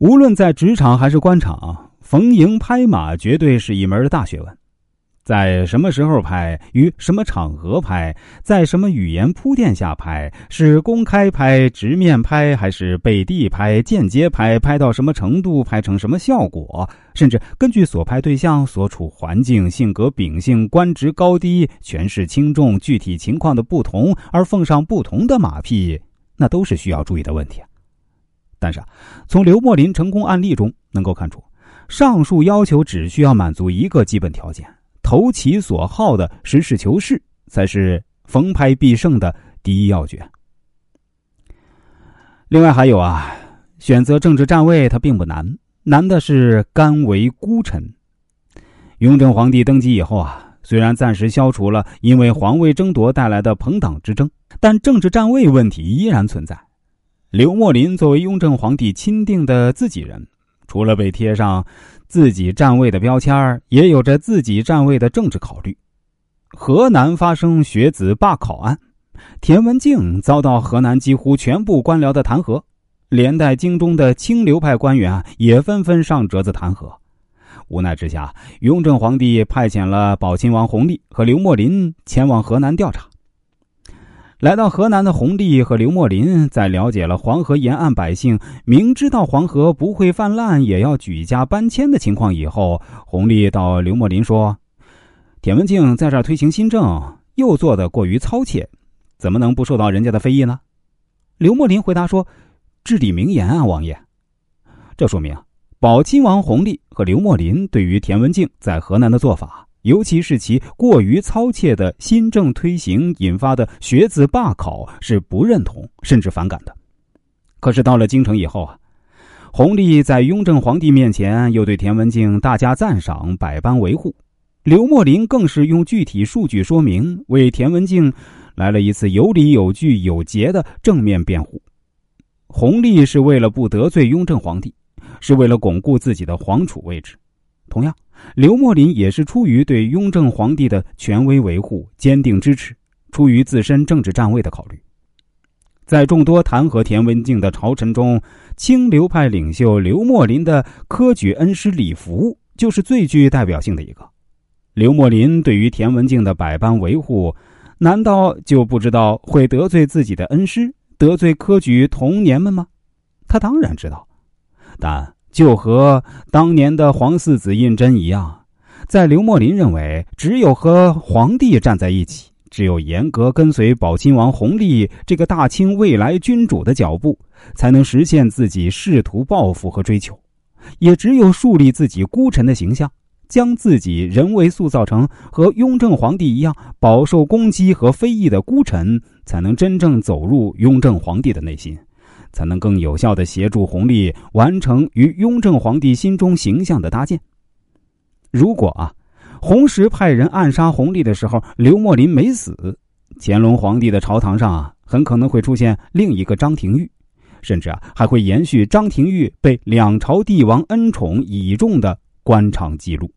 无论在职场还是官场，逢迎拍马绝对是一门大学问。在什么时候拍，于什么场合拍，在什么语言铺垫下拍，是公开拍、直面拍，还是背地拍、间接拍？拍到什么程度，拍成什么效果？甚至根据所拍对象所处环境、性格秉性、官职高低、权势轻重、具体情况的不同而奉上不同的马屁，那都是需要注意的问题。但是啊，从刘墨林成功案例中能够看出，上述要求只需要满足一个基本条件。投其所好的实事求是，才是逢拍必胜的第一要诀。另外还有啊，选择政治站位它并不难，难的是甘为孤臣。雍正皇帝登基以后啊，虽然暂时消除了因为皇位争夺带来的朋党之争，但政治站位问题依然存在。刘墨林作为雍正皇帝钦定的自己人，除了被贴上。自己站位的标签也有着自己站位的政治考虑。河南发生学子罢考案，田文镜遭到河南几乎全部官僚的弹劾，连带京中的清流派官员也纷纷上折子弹劾。无奈之下，雍正皇帝派遣了宝亲王弘历和刘墨林前往河南调查。来到河南的弘历和刘墨林，在了解了黄河沿岸百姓明知道黄河不会泛滥，也要举家搬迁的情况以后，弘历到刘墨林说：“田文镜在这儿推行新政，又做的过于操切，怎么能不受到人家的非议呢？”刘墨林回答说：“至理名言啊，王爷。”这说明宝亲王弘历和刘墨林对于田文镜在河南的做法。尤其是其过于操切的新政推行引发的学子罢考是不认同甚至反感的。可是到了京城以后啊，弘历在雍正皇帝面前又对田文镜大加赞赏，百般维护。刘墨林更是用具体数据说明，为田文镜来了一次有理有据有节的正面辩护。弘历是为了不得罪雍正皇帝，是为了巩固自己的皇储位置。同样。刘墨林也是出于对雍正皇帝的权威维护坚定支持，出于自身政治站位的考虑，在众多弹劾田文镜的朝臣中，清流派领袖刘墨林的科举恩师李福就是最具代表性的一个。刘墨林对于田文镜的百般维护，难道就不知道会得罪自己的恩师，得罪科举童年们吗？他当然知道，但。就和当年的皇四子胤禛一样，在刘墨林认为，只有和皇帝站在一起，只有严格跟随宝亲王弘历这个大清未来君主的脚步，才能实现自己仕途抱负和追求；也只有树立自己孤臣的形象，将自己人为塑造成和雍正皇帝一样饱受攻击和非议的孤臣，才能真正走入雍正皇帝的内心。才能更有效的协助弘历完成于雍正皇帝心中形象的搭建。如果啊，弘时派人暗杀弘历的时候，刘墨林没死，乾隆皇帝的朝堂上啊，很可能会出现另一个张廷玉，甚至啊，还会延续张廷玉被两朝帝王恩宠倚重的官场记录。